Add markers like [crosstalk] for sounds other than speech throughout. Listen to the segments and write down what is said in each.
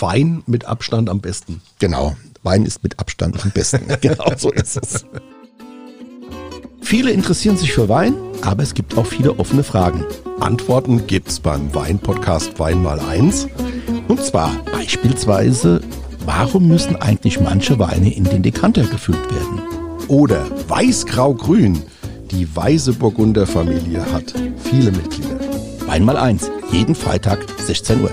Wein mit Abstand am besten. Genau, Wein ist mit Abstand am besten. [laughs] genau so ist es. Viele interessieren sich für Wein, aber es gibt auch viele offene Fragen. Antworten gibt's beim Wein-Podcast Wein mal eins. Und zwar beispielsweise, warum müssen eigentlich manche Weine in den Dekanter gefüllt werden? Oder Weiß-Grau-Grün. Die Weiße Burgunder Familie hat viele Mitglieder. Wein mal eins, jeden Freitag 16 Uhr.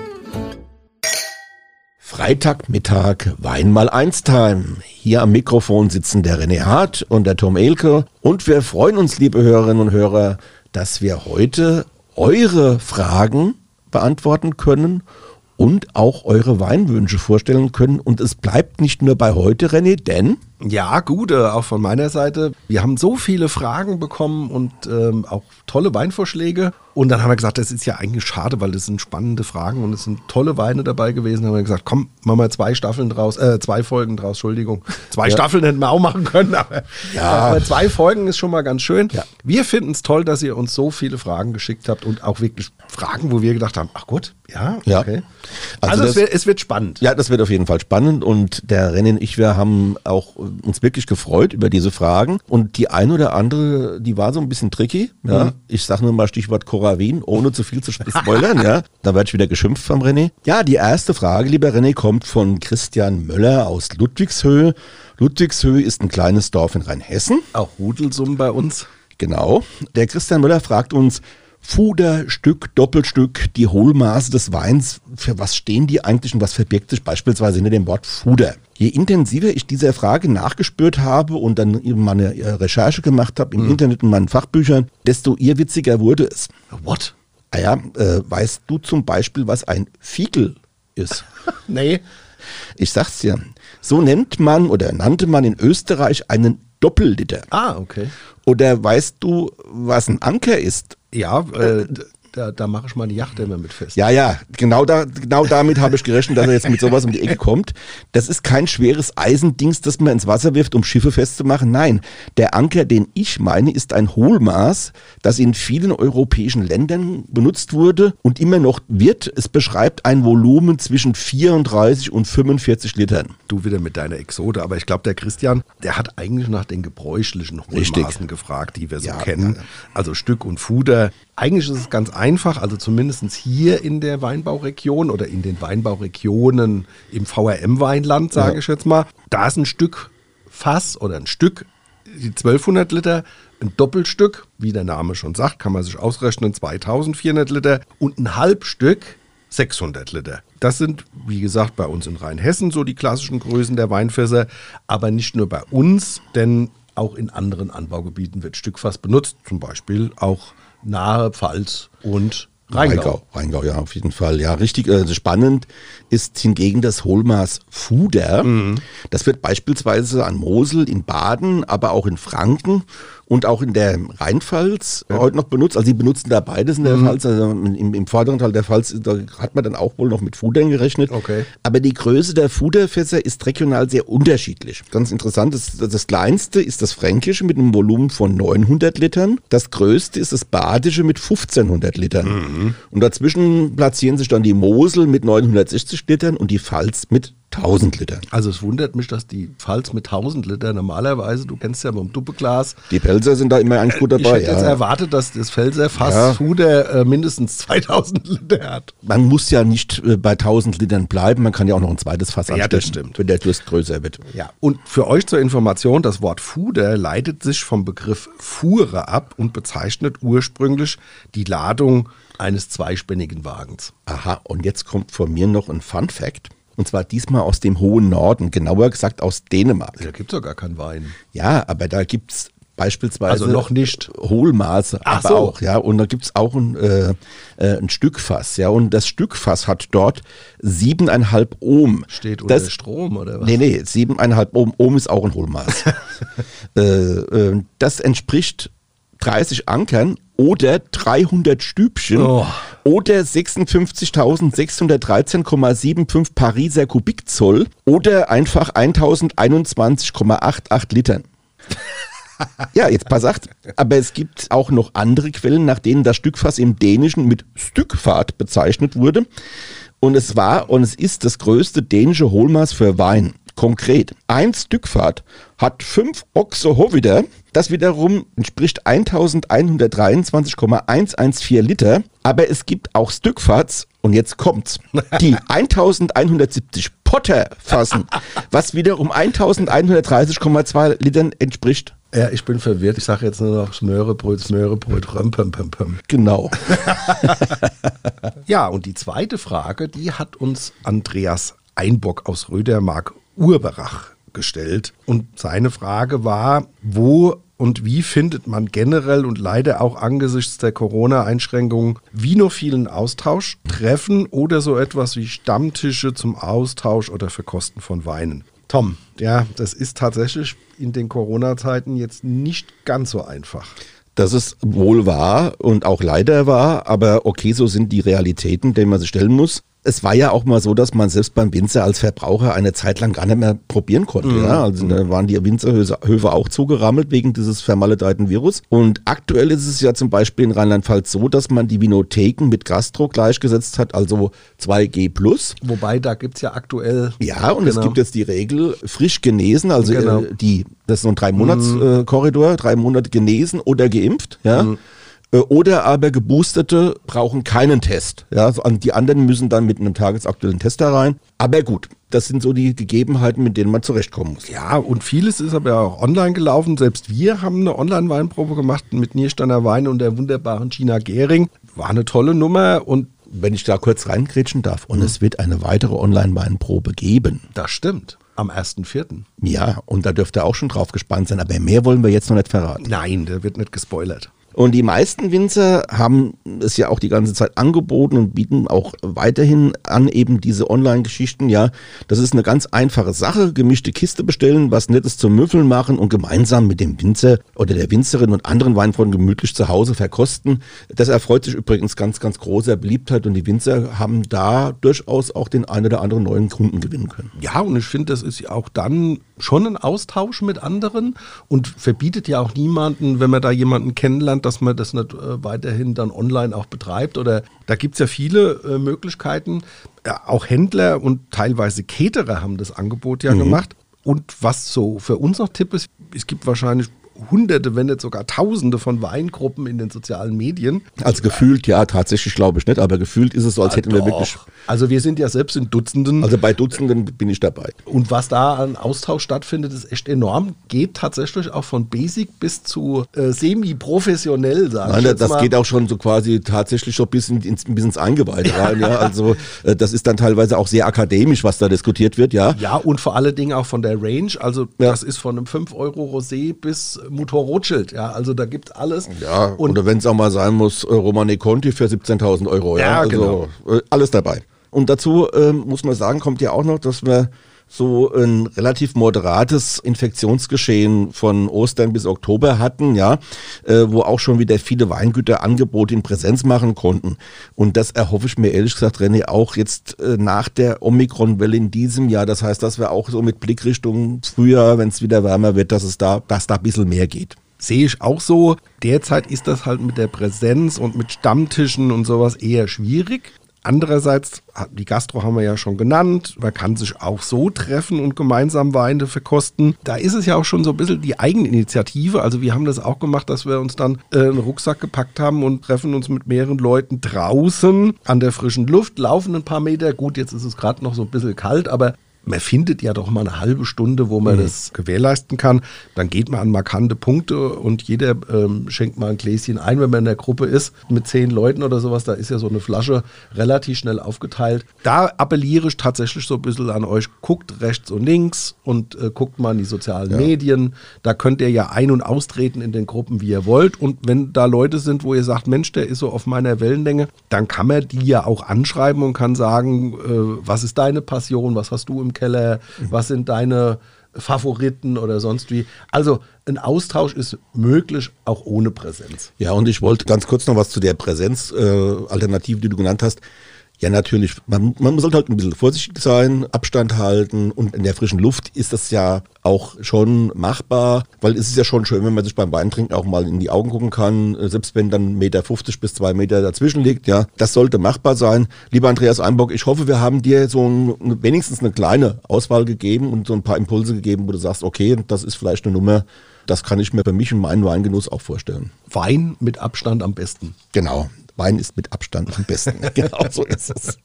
Freitagmittag Wein mal eins Time. Hier am Mikrofon sitzen der René Hart und der Tom Elke und wir freuen uns, liebe Hörerinnen und Hörer, dass wir heute eure Fragen beantworten können und auch eure Weinwünsche vorstellen können. Und es bleibt nicht nur bei heute, René, denn Ja, gut, äh, auch von meiner Seite. Wir haben so viele Fragen bekommen und ähm, auch tolle Weinvorschläge. Und dann haben wir gesagt, das ist ja eigentlich schade, weil das sind spannende Fragen und es sind tolle Weine dabei gewesen. Dann haben wir gesagt, komm, machen wir zwei Staffeln draus, äh, zwei Folgen draus, Entschuldigung. Zwei Staffeln hätten wir auch machen können, aber, Ja. aber zwei Folgen ist schon mal ganz schön. Ja. Wir finden es toll, dass ihr uns so viele Fragen geschickt habt und auch wirklich Fragen, wo wir gedacht haben, ach gut, ja, Ja. okay. Also Also, das- es, wird, es wird spannend. Ja, das wird auf jeden Fall spannend und der René und ich, wir haben auch uns wirklich gefreut über diese Fragen und die eine oder andere, die war so ein bisschen tricky. Ja. Ich sage nur mal Stichwort Coravin, ohne zu viel zu spoilern. ja. Da werde ich wieder geschimpft vom René. Ja, die erste Frage, lieber René, kommt von Christian Möller aus Ludwigshöhe. Ludwigshöhe ist ein kleines Dorf in Rheinhessen. Auch Rudelsummen bei uns. Genau. Der Christian Müller fragt uns, Fuder, Stück, Doppelstück, die Hohlmaße des Weins, für was stehen die eigentlich und was verbirgt sich beispielsweise hinter dem Wort Fuder? Je intensiver ich dieser Frage nachgespürt habe und dann eben meine äh, Recherche gemacht habe im Internet und meinen Fachbüchern, desto irrwitziger wurde es. What? Ah ja, äh, weißt du zum Beispiel, was ein Fiegel ist? [laughs] Nee. Ich sag's dir. So nennt man oder nannte man in Österreich einen Doppelliter. Ah, okay. Oder weißt du, was ein Anker ist? Ja, äh, da, da mache ich meine Yacht immer mit fest. Ja, ja, genau, da, genau damit habe ich gerechnet, dass er jetzt mit sowas um die Ecke kommt. Das ist kein schweres Eisendings, das man ins Wasser wirft, um Schiffe festzumachen. Nein, der Anker, den ich meine, ist ein Hohlmaß, das in vielen europäischen Ländern benutzt wurde und immer noch wird. Es beschreibt ein Volumen zwischen 34 und 45 Litern. Du wieder mit deiner Exote, aber ich glaube, der Christian, der hat eigentlich nach den gebräuchlichen Richtig. Hohlmaßen gefragt, die wir so Ja, kennen. ja, ja. Also Stück und Fuder. Eigentlich ist es ganz einfach, also zumindest hier in der Weinbauregion oder in den Weinbauregionen im VRM-Weinland, sage Ja. ich jetzt mal. Da ist ein Stück Fass oder ein Stück, die 1200 Liter, ein Doppelstück, wie der Name schon sagt, kann man sich ausrechnen, 2400 Liter und ein Halbstück 600 Liter. Das sind, wie gesagt, bei uns in Rheinhessen so die klassischen Größen der Weinfässer, aber nicht nur bei uns, denn auch in anderen Anbaugebieten wird Stückfass benutzt, zum Beispiel auch nahe Pfalz und Rheingau. Rheingau, ja, auf jeden Fall. Ja, richtig äh, spannend ist hingegen das Hohlmaß Fuder. Das wird beispielsweise an Mosel, in Baden, aber auch in Franken und auch in der Rheinpfalz heute noch benutzt. Also sie benutzen da beides in der Pfalz. Also im, im vorderen Teil der Pfalz, da hat man dann auch wohl noch mit Fudern gerechnet. Okay. Aber die Größe der Fuderfässer ist regional sehr unterschiedlich. Ganz interessant, das, das kleinste ist das fränkische mit einem Volumen von 900 Litern. Das größte ist das badische mit 1500 Litern. Und dazwischen platzieren sich dann die Mosel mit 960 Litern und die Pfalz mit 1000 Litern. Also es wundert mich, dass die Pfalz mit 1000 Liter normalerweise, du kennst ja beim Doppelglas, Die Pelzer sind da immer eigentlich gut ich dabei. hätte jetzt Ja. erwartet, dass das Pfälzer Fass Ja. Fuder äh, mindestens 2000 Liter hat. Man muss ja nicht äh, bei 1000 Litern bleiben, man kann ja auch noch ein zweites Fass Ja, das anstecken, stimmt. wenn der Durst größer wird. Ja, und für euch zur Information, das Wort Fuder leitet sich vom Begriff Fuhre ab und bezeichnet ursprünglich die Ladung eines zweispännigen Wagens. Aha, und jetzt kommt von mir noch ein Fun Fact. Und zwar diesmal aus dem hohen Norden, genauer gesagt aus Dänemark. Da gibt es doch gar keinen Wein. Ja, aber da gibt's beispielsweise Also noch nicht. Hohlmaße, Ach aber so. auch, ja. Und da gibt's auch ein, äh, äh, ein Stückfass, ja. Und das Stückfass hat dort siebeneinhalb Ohm. Steht unter das, Strom oder was? Nee, nee, siebeneinhalb Ohm. Ohm ist auch ein Hohlmaß. [laughs] äh, äh, das entspricht 30 Ankern oder 300 Stübchen Oh. Oder 56.613,75 Pariser Kubikzoll oder einfach 1021,88 Litern. Ja, jetzt pass acht. Aber es gibt auch noch andere Quellen, nach denen das Stückfass im Dänischen mit Stückfahrt bezeichnet wurde. Und es war und es ist das größte dänische Hohlmaß für Wein. Konkret, ein Stückfahrt hat 5 Oxohovida, das wiederum entspricht 1123,114 Liter, aber es gibt auch Stückfahrts, und jetzt kommt's, die [laughs] 1170 Potter fassen, was wiederum 1130,2 Litern entspricht. Ja, ich bin verwirrt. Ich sage jetzt nur noch Smörebröt, Smörebröt, römpem, pem, pem. Genau. [laughs] Ja, und die zweite Frage, die hat uns Andreas Einbock aus Rödermark Urberach gestellt. Und seine Frage war, wo und wie findet man generell und leider auch angesichts der Corona-Einschränkungen vinophilen Austausch, Treffen oder so etwas wie Stammtische zum Austausch oder Verkosten von Weinen? Tom, ja, das ist tatsächlich in den Corona-Zeiten jetzt nicht ganz so einfach. Das ist wohl wahr und auch leider wahr, aber okay, so sind die Realitäten, denen man sich stellen muss. Es war ja auch mal so, dass man selbst beim Winzer als Verbraucher eine Zeit lang gar nicht mehr probieren konnte. Mhm. Ja? Also da waren die Winzerhöfe auch zugerammelt wegen dieses vermaledeiten Virus. Und aktuell ist es ja zum Beispiel in Rheinland-Pfalz so, dass man die Vinotheken mit Gastro gleichgesetzt hat, also 2G+. Wobei, da gibt es ja aktuell. Ja, und es Genau. gibt jetzt die Regel, frisch genesen, also Genau. äh, die, das ist so ein Drei-Monats-Korridor, äh, Korridor, drei Monate genesen oder geimpft, ja. Mhm. Äh, Oder aber Geboosterte brauchen keinen Test. Ja, also die anderen müssen dann mit einem tagesaktuellen Test da rein. Aber gut, das sind so die Gegebenheiten, mit denen man zurechtkommen muss. Ja, und vieles ist aber auch online gelaufen. Selbst wir haben eine Online-Weinprobe gemacht mit Niersteiner Wein und der wunderbaren China Gering. War eine tolle Nummer und Wenn ich da kurz reingrätschen darf, Mhm. und es wird eine weitere Online-Weinprobe geben. das stimmt. Am 1.4. Ja, und da dürft ihr auch schon drauf gespannt sein, aber mehr wollen wir jetzt noch nicht verraten. Nein, der wird nicht gespoilert. Und die meisten Winzer haben es ja auch die ganze Zeit angeboten und bieten auch weiterhin an eben diese Online-Geschichten. Ja, das ist eine ganz einfache Sache. Gemischte Kiste bestellen, was Nettes zum Müffeln machen und gemeinsam mit dem Winzer oder der Winzerin und anderen Weinfreunden gemütlich zu Hause verkosten. Das erfreut sich übrigens ganz, ganz großer Beliebtheit und die Winzer haben da durchaus auch den einen oder anderen neuen Kunden gewinnen können. Ja, und ich finde, das ist ja auch dann schon ein Austausch mit anderen und verbietet ja auch niemanden, wenn man da jemanden kennenlernt, dass man das nicht äh, weiterhin dann online auch betreibt. Oder da gibt es ja viele äh, Möglichkeiten. Ja, auch Händler und teilweise Caterer haben das Angebot ja gemacht. Und was so für uns noch Tipp ist, es gibt wahrscheinlich hunderte, wenn nicht sogar tausende von Weingruppen in den sozialen Medien. Also gefühlt, ja, tatsächlich glaube ich nicht, aber gefühlt ist es so, als hätten wir Doch. wirklich, Also wir sind ja selbst in Dutzenden. also bei Dutzenden bin ich dabei. Und was da an Austausch stattfindet, ist echt enorm. Geht tatsächlich auch von Basic bis zu äh, semi-professionell, sage ich Nein, jetzt das mal. geht auch schon so quasi tatsächlich schon bis, in, ins, bis ins Eingeweide [laughs] rein. Ja. Also äh, das ist dann teilweise auch sehr akademisch, was da diskutiert wird, ja. Ja, und vor allen Dingen auch von der Range. Also Ja. das ist von einem 5 Euro Rosé bis Motor Rothschild. Ja, also da gibt es alles. Ja, und oder wenn es auch mal sein muss, äh, Romane Conti für 17.000 Euro. Ja, Ja, also, äh, alles dabei. Und dazu ähm, muss man sagen, kommt ja auch noch, dass wir so ein relativ moderates Infektionsgeschehen von Ostern bis Oktober hatten, ja, äh, wo auch schon wieder viele Weingüter Angebote in Präsenz machen konnten. Und das erhoffe ich mir ehrlich gesagt, René, auch jetzt äh, nach der Omikron-Welle in diesem Jahr. Das heißt, dass wir auch so mit Blickrichtung Frühjahr, wenn es wieder wärmer wird, dass es da, dass da ein bisschen mehr geht. sehe ich auch so. Derzeit ist das halt mit der Präsenz und mit Stammtischen und sowas eher schwierig. Andererseits, die Gastro haben wir ja schon genannt, man kann sich auch so treffen und gemeinsam Weine verkosten. Da ist es ja auch schon so ein bisschen die Eigeninitiative. Also wir haben das auch gemacht, dass wir uns dann äh, einen Rucksack gepackt haben und treffen uns mit mehreren Leuten draußen an der frischen Luft, laufen ein paar Meter. Gut, jetzt ist es gerade noch so ein bisschen kalt, aber man findet ja doch mal eine halbe Stunde, wo man das gewährleisten kann. Dann geht man an markante Punkte und jeder ähm, schenkt mal ein Gläschen ein, wenn man in der Gruppe ist mit zehn Leuten oder sowas. Da ist ja so eine Flasche relativ schnell aufgeteilt. Da appelliere ich tatsächlich so ein bisschen an euch. Guckt rechts und links und äh, guckt mal in die sozialen Medien. Da könnt ihr ja ein- und austreten in den Gruppen, wie ihr wollt. Und wenn da Leute sind, wo ihr sagt, Mensch, der ist so auf meiner Wellenlänge, dann kann man die ja auch anschreiben und kann sagen, äh, was ist deine Passion, was hast du im Keller, was sind deine Favoriten oder sonst wie. Also ein Austausch ist möglich, auch ohne Präsenz. Ja, und ich wollte ganz kurz noch was zu der Präsenz-Alternative, die du genannt hast. Ja, natürlich. Man, man sollte halt ein bisschen vorsichtig sein, Abstand halten und in der frischen Luft ist das ja auch schon machbar, weil es ist ja schon schön, wenn man sich beim Weintrinken auch mal in die Augen gucken kann, äh, selbst wenn dann Meter 50 bis zwei Meter dazwischen liegt. Ja, das sollte machbar sein. Lieber Andreas Einbock, ich hoffe, wir haben dir so ein, wenigstens eine kleine Auswahl gegeben und so ein paar Impulse gegeben, wo du sagst, okay, das ist vielleicht eine Nummer, das kann ich mir für mich und meinen Weingenuss auch vorstellen. Wein mit Abstand am besten. Genau. Wein ist mit Abstand am besten. [laughs] genau so ist es.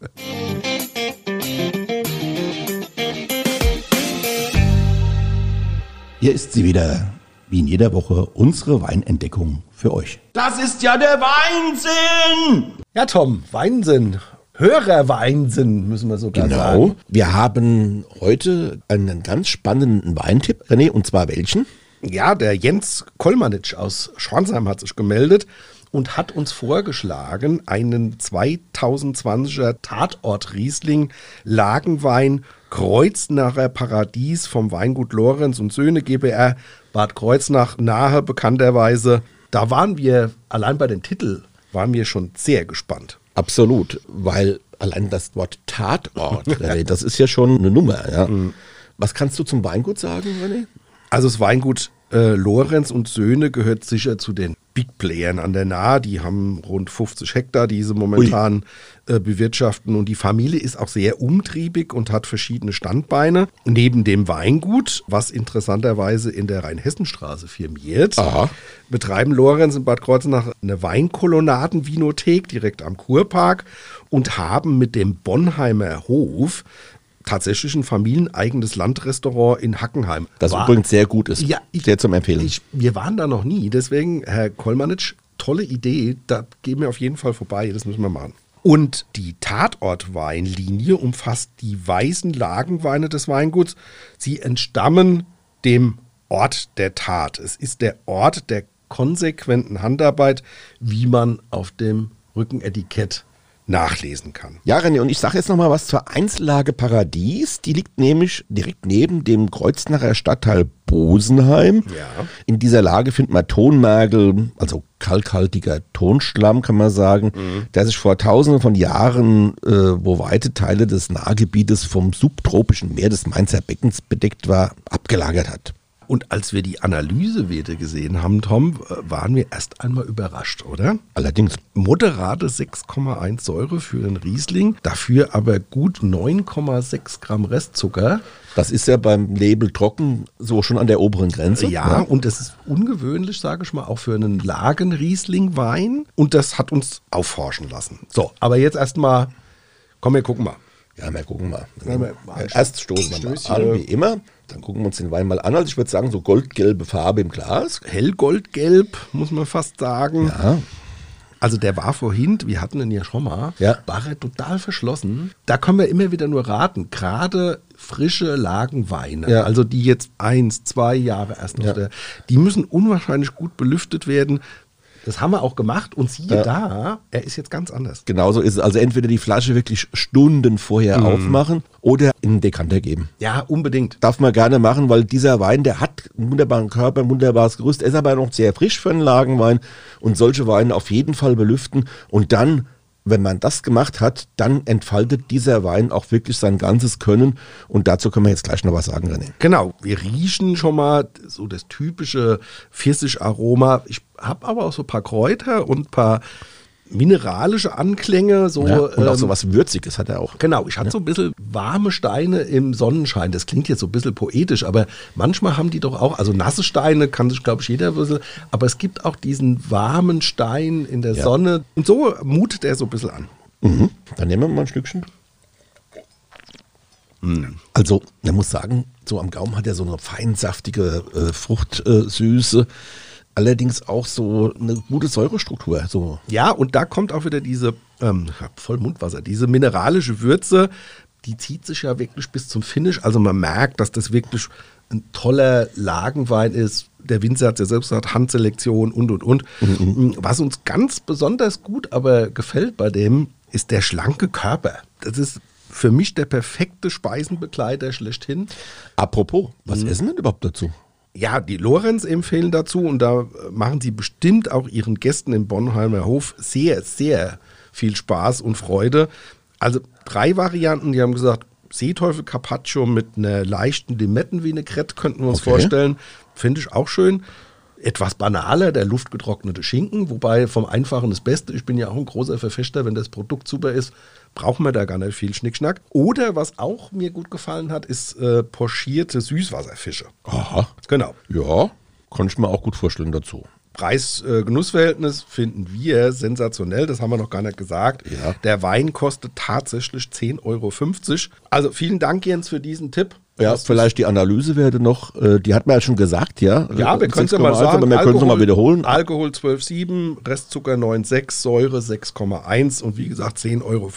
Hier ist sie wieder, wie in jeder Woche, unsere Weinentdeckung für euch. Das ist ja der Weinsinn! Ja, Tom, Weinsinn. Hörerweinsinn, müssen wir sogar Genau. sagen. Wir haben heute einen ganz spannenden Weintipp, René, und zwar welchen? Ja, der Jens Kolmanitsch aus Schwansheim hat sich gemeldet und hat uns vorgeschlagen, einen 2020er Tatort Riesling Lagenwein Kreuznacher Paradies vom Weingut Lorenz und Söhne GbR Bad Kreuznach nahe bekannterweise. Da waren wir allein bei den Titel waren wir schon sehr gespannt. Absolut, weil allein das Wort Tatort, [laughs] René, das ist ja schon eine Nummer. Ja. Was kannst du zum Weingut sagen, René? Also das Weingut äh, Lorenz und Söhne gehört sicher zu den Big Playern an der Nahe. Die haben rund 50 Hektar, die sie momentan äh, bewirtschaften. Und die Familie ist auch sehr umtriebig und hat verschiedene Standbeine. Neben dem Weingut, was interessanterweise in der Rheinhessenstraße firmiert, Aha. betreiben Lorenz in Bad Kreuznach eine Weinkolonnaden-Vinothek direkt am Kurpark und haben mit dem Bonheimer Hof tatsächlich ein familieneigenes Landrestaurant in Hackenheim. Das War- übrigens sehr gut ist. Ja, ich- sehr zum Empfehlen. ich, wir waren da noch nie, deswegen, Herr Kolmanitsch, tolle Idee. Da gehen wir auf jeden Fall vorbei, das müssen wir machen. Und die Tatortweinlinie umfasst die weißen Lagenweine des Weinguts. Sie entstammen dem Ort der Tat. Es ist der Ort der konsequenten Handarbeit, wie man auf dem Rückenetikett nachlesen kann. Ja, René, und ich sage jetzt noch mal was zur Einzellage Paradies. Die liegt nämlich direkt neben dem Kreuznacher Stadtteil Bosenheim. Ja. In dieser Lage findet man Tonmergel, also kalkhaltiger Tonschlamm, kann man sagen, der sich vor tausenden von Jahren, äh, wo weite Teile des Nahgebietes vom subtropischen Meer des Mainzer Beckens bedeckt war, abgelagert hat. Und als wir die Analysewerte gesehen haben, Tom, äh, waren wir erst einmal überrascht, oder? Allerdings, moderate 6,1 Säure für den Riesling, dafür aber gut 9,6 Gramm Restzucker. das ist ja beim Label trocken so schon an der oberen Grenze. Ja, und das ist ungewöhnlich, sage ich mal, auch für einen Lagen-Riesling-Wein. Und das hat uns aufhorchen lassen. So, aber jetzt erstmal, komm, wir gucken mal. Ja, mal gucken mal. Ja, mal- Erst stoßen wir mal an, wie immer. Dann gucken wir uns den Wein mal an. Also ich würde sagen, so goldgelbe Farbe im Glas. Hellgoldgelb, muss man fast sagen. Ja. Also der war vorhin, wir hatten ihn ja schon mal, Ja. war er total verschlossen. Da können wir immer wieder nur raten, gerade frische Lagenweine, Ja. also die jetzt eins, zwei Jahre erst noch, Ja. die müssen unwahrscheinlich gut belüftet werden. Das haben wir auch gemacht und siehe Ja. da, er ist jetzt ganz anders. Genauso ist es. Also entweder die Flasche wirklich Stunden vorher Mhm. aufmachen oder in den Dekanter geben. Ja, unbedingt. Darf man gerne machen, weil dieser Wein, der hat einen wunderbaren Körper, ein wunderbares Gerüst. Er ist aber noch sehr frisch für einen Lagenwein und solche Weine auf jeden Fall belüften und dann wenn man das gemacht hat, dann entfaltet dieser Wein auch wirklich sein ganzes Können. Und dazu können wir jetzt gleich noch was sagen, René. Genau, wir riechen schon mal so das typische Pfirsicharoma. Ich habe aber auch so ein paar Kräuter und ein paar mineralische Anklänge. So, Ja, und auch ähm, so was Würziges hat er auch. Genau, ich hatte so ein bisschen warme Steine im Sonnenschein. Das klingt jetzt so ein bisschen poetisch, aber manchmal haben die doch auch, also nasse Steine kann sich, glaube ich, jeder bisschen, aber es gibt auch diesen warmen Stein in der Ja. Sonne. Und so mutet er so ein bisschen an. Mhm. Dann nehmen wir mal ein Stückchen. Also, man muss sagen, so am Gaumen hat er so eine feinsaftige äh, Fruchtsüße. Allerdings auch so eine gute Säurestruktur. So. Ja, und da kommt auch wieder diese, ähm, voll Mundwasser, diese mineralische Würze, die zieht sich ja wirklich bis zum Finish. Also man merkt, dass das wirklich ein toller Lagenwein ist. Der Winzer hat es ja selbst gesagt, Handselektion und und und. Was uns ganz besonders gut aber gefällt bei dem, ist der schlanke Körper. Das ist für mich der perfekte Speisenbegleiter schlechthin. Apropos, was essen denn überhaupt dazu? Ja, die Lorenz empfehlen dazu und da äh, machen sie bestimmt auch ihren Gästen im Bonheimer Hof sehr, sehr viel Spaß und Freude. Also drei Varianten, die haben gesagt, Seeteufel Carpaccio mit einer leichten Limettenvinaigrette könnten wir uns Okay. vorstellen. Finde ich auch schön. Etwas banaler, der luftgetrocknete Schinken, wobei vom Einfachen das Beste. Ich bin ja auch ein großer Verfechter, wenn das Produkt super ist, brauchen wir da gar nicht viel Schnickschnack. Oder was auch mir gut gefallen hat, ist äh, pochierte Süßwasserfische. Aha. Genau. Ja, kann ich mir auch gut vorstellen dazu. Preis-Genuss-Verhältnis finden wir sensationell, das haben wir noch gar nicht gesagt. Ja. Der Wein kostet tatsächlich 10,50 Euro. Also vielen Dank, Jens, für diesen Tipp. Ja, vielleicht die Analysewerte noch, äh, die hat man ja schon gesagt, ja. Ja, wir können es ja mal 6,1, sagen. Aber wir können es nochmal wiederholen. Alkohol 12,7, Restzucker 9,6, Säure 6,1 und wie gesagt 10,50 Euro.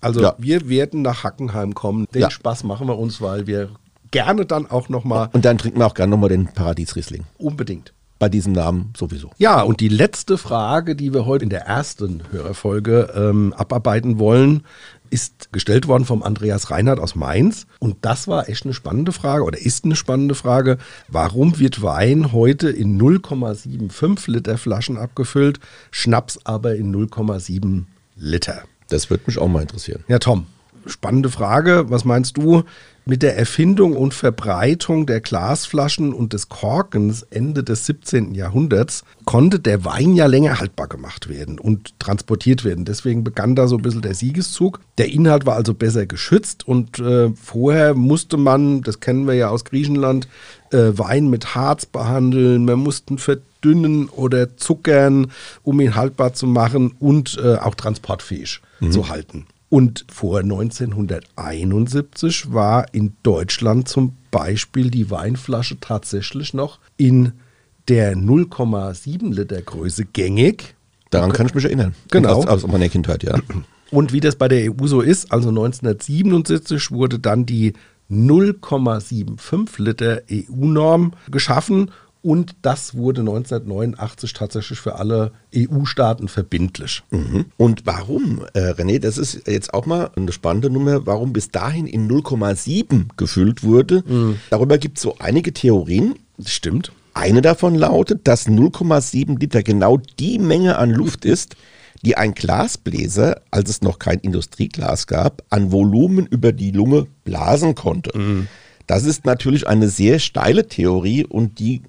Also Ja. wir werden nach Hackenheim kommen. Den Ja. Spaß machen wir uns, weil wir gerne dann auch nochmal Und dann trinken wir auch gerne nochmal den Paradiesriesling. unbedingt. Bei diesem Namen sowieso. Ja, und die letzte Frage, die wir heute in der ersten Hörerfolge ähm, abarbeiten wollen, ist gestellt worden vom Andreas Reinhardt aus Mainz. Und das war echt eine spannende Frage oder ist eine spannende Frage. Warum wird Wein heute in 0,75 Liter Flaschen abgefüllt, Schnaps aber in 0,7 Liter? Das würde mich auch mal interessieren. Ja, Tom, spannende Frage. Was meinst du? Mit der Erfindung und Verbreitung der Glasflaschen und des Korkens Ende des 17. Jahrhunderts konnte der Wein ja länger haltbar gemacht werden und transportiert werden. Deswegen begann da so ein bisschen der Siegeszug. Der Inhalt war also besser geschützt und äh, vorher musste man, das kennen wir ja aus Griechenland, äh, Wein mit Harz behandeln. Man musste ihn verdünnen oder zuckern, um ihn haltbar zu machen und äh, auch transportfähig zu halten. Und vor 1971 war in Deutschland zum Beispiel die Weinflasche tatsächlich noch in der 0,7 Liter Größe gängig. Daran kann ich mich erinnern. Genau. Aus, aus meiner Kindheit, ja. Und wie das bei der EU so ist, also 1977 wurde dann die 0,75 Liter EU-Norm geschaffen und das wurde 1989 tatsächlich für alle EU-Staaten verbindlich. Mhm. Und warum, äh, René, das ist jetzt auch mal eine spannende Nummer, warum bis dahin in 0,7 gefüllt wurde. Darüber gibt es so einige Theorien. Das stimmt. Eine davon lautet, dass 0,7 Liter genau die Menge an Luft ist, die ein Glasbläser, als es noch kein Industrieglas gab, an Volumen über die Lunge blasen konnte. Das ist natürlich eine sehr steile Theorie und die,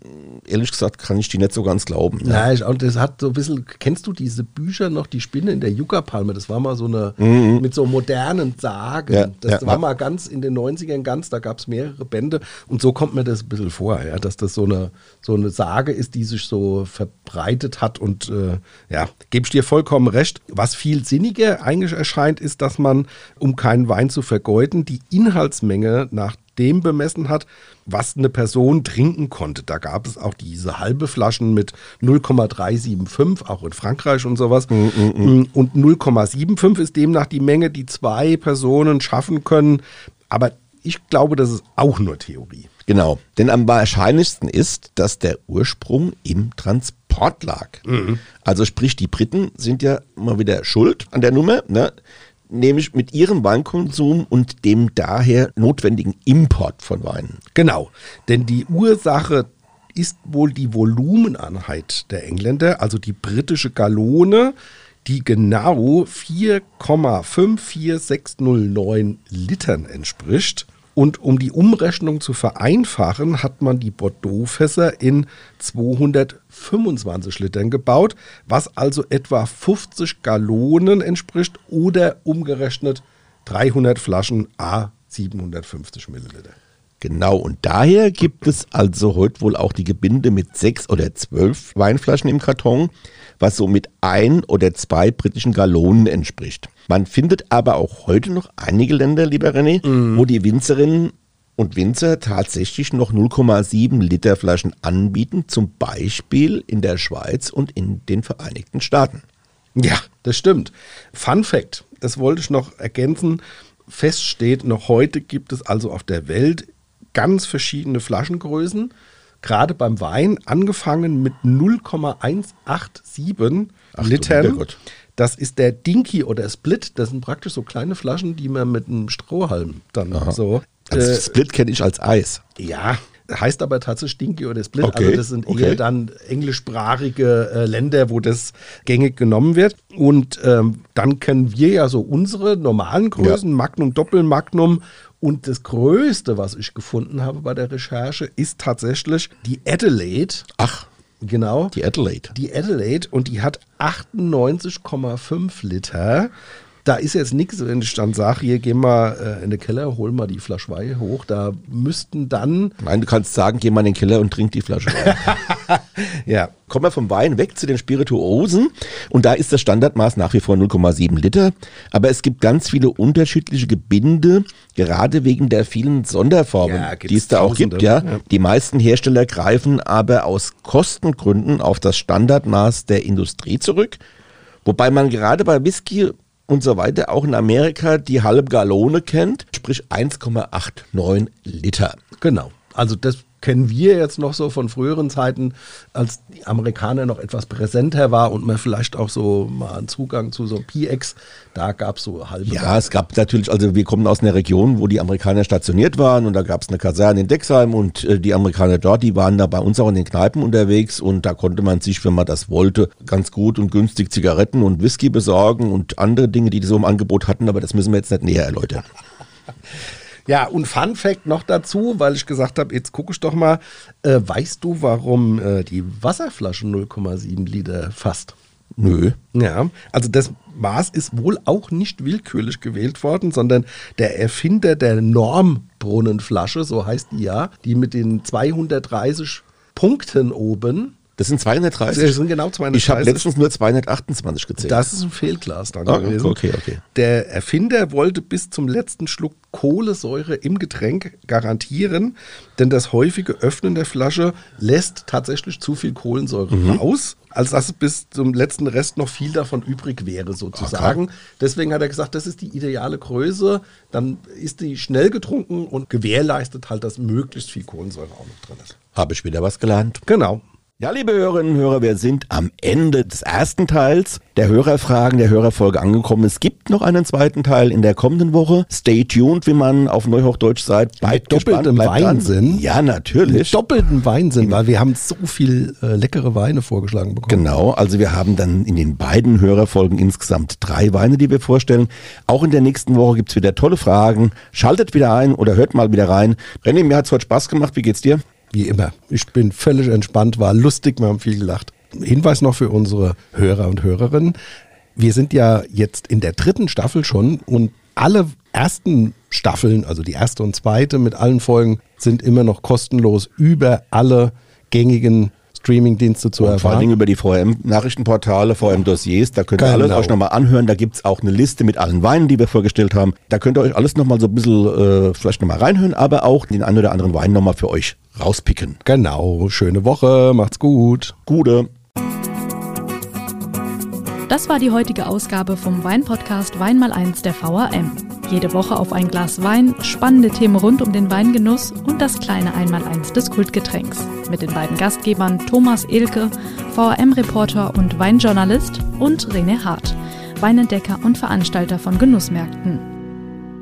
ehrlich gesagt, kann ich die nicht so ganz glauben. Ja, ich, und das hat so ein bisschen, kennst du diese Bücher noch, die Spinne in der Yucca-Palme? Das war mal so eine, mit so modernen Sagen. Ja, das ja. war mal ganz in den 90ern ganz, da gab es mehrere Bände und so kommt mir das ein bisschen vor, ja, dass das so eine, so eine Sage ist, die sich so verbreitet hat und äh, ja, gebe ich dir vollkommen recht. Was viel sinniger eigentlich erscheint, ist, dass man, um keinen Wein zu vergeuden, die Inhaltsmenge nach dem bemessen hat, was eine Person trinken konnte. Da gab es auch diese halbe Flaschen mit 0,375, auch in Frankreich und sowas. Und 0,75 ist demnach die Menge, die zwei Personen schaffen können. Aber ich glaube, das ist auch nur Theorie. Genau, denn am wahrscheinlichsten ist, dass der Ursprung im Transport lag. Also sprich, die Briten sind ja mal wieder schuld an der Nummer, ne? Nämlich mit ihrem Weinkonsum und dem daher notwendigen Import von Weinen. Genau, denn die Ursache ist wohl die Volumeneinheit der Engländer, also die britische Gallone, die genau 4,54609 Litern entspricht. Und um die Umrechnung zu vereinfachen, hat man die Bordeaux-Fässer in 225 Litern gebaut, was also etwa 50 Gallonen entspricht oder umgerechnet 300 Flaschen A 750 Milliliter. Genau, und daher gibt es also heute wohl auch die Gebinde mit sechs oder zwölf Weinflaschen im Karton, was so mit ein oder zwei britischen Gallonen entspricht. Man findet aber auch heute noch einige Länder, lieber René, wo die Winzerinnen und Winzer tatsächlich noch 0,7 Liter Flaschen anbieten, zum Beispiel in der Schweiz und in den Vereinigten Staaten. Ja, das stimmt. Fun Fact, das wollte ich noch ergänzen. Fest steht, noch heute gibt es also auf der Welt ganz verschiedene Flaschengrößen. Gerade beim Wein, angefangen mit 0,187 Ach du Litern. Das ist der Dinky oder Split. Das sind praktisch so kleine Flaschen, die man mit einem Strohhalm dann so. Also äh, Split kenne ich als Eis. ja, heißt aber tatsächlich Stinky oder Split. Okay, Also das sind okay. eher dann englischsprachige äh, Länder, wo das gängig genommen wird. Und ähm, dann kennen wir ja so unsere normalen Größen, Magnum, Doppelmagnum. Und das Größte, was ich gefunden habe bei der Recherche, ist tatsächlich die Adelaide. Ach, Genau. die Adelaide. Die Adelaide und die hat 98,5 Liter. Da ist jetzt nichts, wenn ich dann sage, hier geh mal äh, in den Keller, hol mal die Flasche Wein hoch. Da müssten dann, Nein, du kannst sagen, geh mal in den Keller und trink die Flasche. [laughs] ja, Kommen wir vom Wein weg zu den Spirituosen. Und da ist das Standardmaß nach wie vor 0,7 Liter. Aber es gibt ganz viele unterschiedliche Gebinde, gerade wegen der vielen Sonderformen, Ja, die es da auch Tausende, gibt. Ja. ja. Die meisten Hersteller greifen aber aus Kostengründen auf das Standardmaß der Industrie zurück. Wobei man gerade bei Whisky und so weiter auch in Amerika die halbe Gallone kennt, sprich 1,89 Liter. genau. Also das kennen wir jetzt noch so von früheren Zeiten, als die Amerikaner noch etwas präsenter war und man vielleicht auch so mal einen Zugang zu so PX, da gab es so halbe. Ja, es gab natürlich, also wir kommen aus einer Region, wo die Amerikaner stationiert waren und da gab es eine Kaserne in Dexheim und äh, die Amerikaner dort, die waren da bei uns auch in den Kneipen unterwegs und da konnte man sich, wenn man das wollte, ganz gut und günstig Zigaretten und Whisky besorgen und andere Dinge, die die so im Angebot hatten, aber das müssen wir jetzt nicht näher erläutern. [laughs] Ja, und Fun Fact noch dazu, weil ich gesagt habe, jetzt gucke ich doch mal, äh, weißt du, warum äh, die Wasserflasche 0,7 Liter fasst? Nö. Ja, also das Maß ist wohl auch nicht willkürlich gewählt worden, sondern der Erfinder der Normbrunnenflasche, so heißt die ja, die mit den 230 Punkten oben, Das sind 230. Das sind genau 230. Ich habe letztens nur 228 gezählt. das ist ein Fehlglas dann Ah, gewesen. okay, okay. Der Erfinder wollte bis zum letzten Schluck Kohlensäure im Getränk garantieren, denn das häufige Öffnen der Flasche lässt tatsächlich zu viel Kohlensäure Mhm. raus, als dass bis zum letzten Rest noch viel davon übrig wäre sozusagen. Deswegen hat er gesagt, das ist die ideale Größe, dann ist die schnell getrunken und gewährleistet halt, dass möglichst viel Kohlensäure auch noch drin ist. Habe ich wieder was gelernt. Genau. Ja, liebe Hörerinnen und Hörer, wir sind am Ende des ersten Teils der Hörerfragen, der Hörerfolge angekommen. Es gibt noch einen zweiten Teil in der kommenden Woche. Stay tuned, wie man auf Neuhochdeutsch sagt. Bleibt Mit doppeltem gespannt, bleibt dran. Weinsinn. Ja, natürlich. Doppelten Weinsinn, weil wir haben so viel äh, leckere Weine vorgeschlagen bekommen. Genau, also wir haben dann in den beiden Hörerfolgen insgesamt drei Weine, die wir vorstellen. Auch in der nächsten Woche gibt's wieder tolle Fragen. Schaltet wieder ein oder hört mal wieder rein. René, mir hat's heute Spaß gemacht. Wie geht's dir? Wie immer. Ich bin völlig entspannt, war lustig, wir haben viel gelacht. Hinweis noch für unsere Hörer und Hörerinnen. Wir sind ja jetzt in der dritten Staffel schon und alle ersten Staffeln, also die erste und zweite mit allen Folgen, sind immer noch kostenlos über alle gängigen Streaming-Dienste zu Und vor allen erfahren. Dingen über die VM-Nachrichtenportale, VM-Dossiers. Da könnt ihr Genau. alles euch nochmal anhören. Da gibt's auch eine Liste mit allen Weinen, die wir vorgestellt haben. Da könnt ihr euch alles nochmal so ein bisschen äh, vielleicht nochmal reinhören, aber auch den einen oder anderen Wein nochmal für euch rauspicken. Genau, schöne Woche, macht's gut. Gute. Das war die heutige Ausgabe vom Weinpodcast Wein mal eins der VAM. Jede Woche auf ein Glas Wein, spannende Themen rund um den Weingenuss und das kleine Einmaleins des Kultgetränks. Mit den beiden Gastgebern Thomas Elke, VAM-Reporter und Weinjournalist und René Hart, Weinentdecker und Veranstalter von Genussmärkten.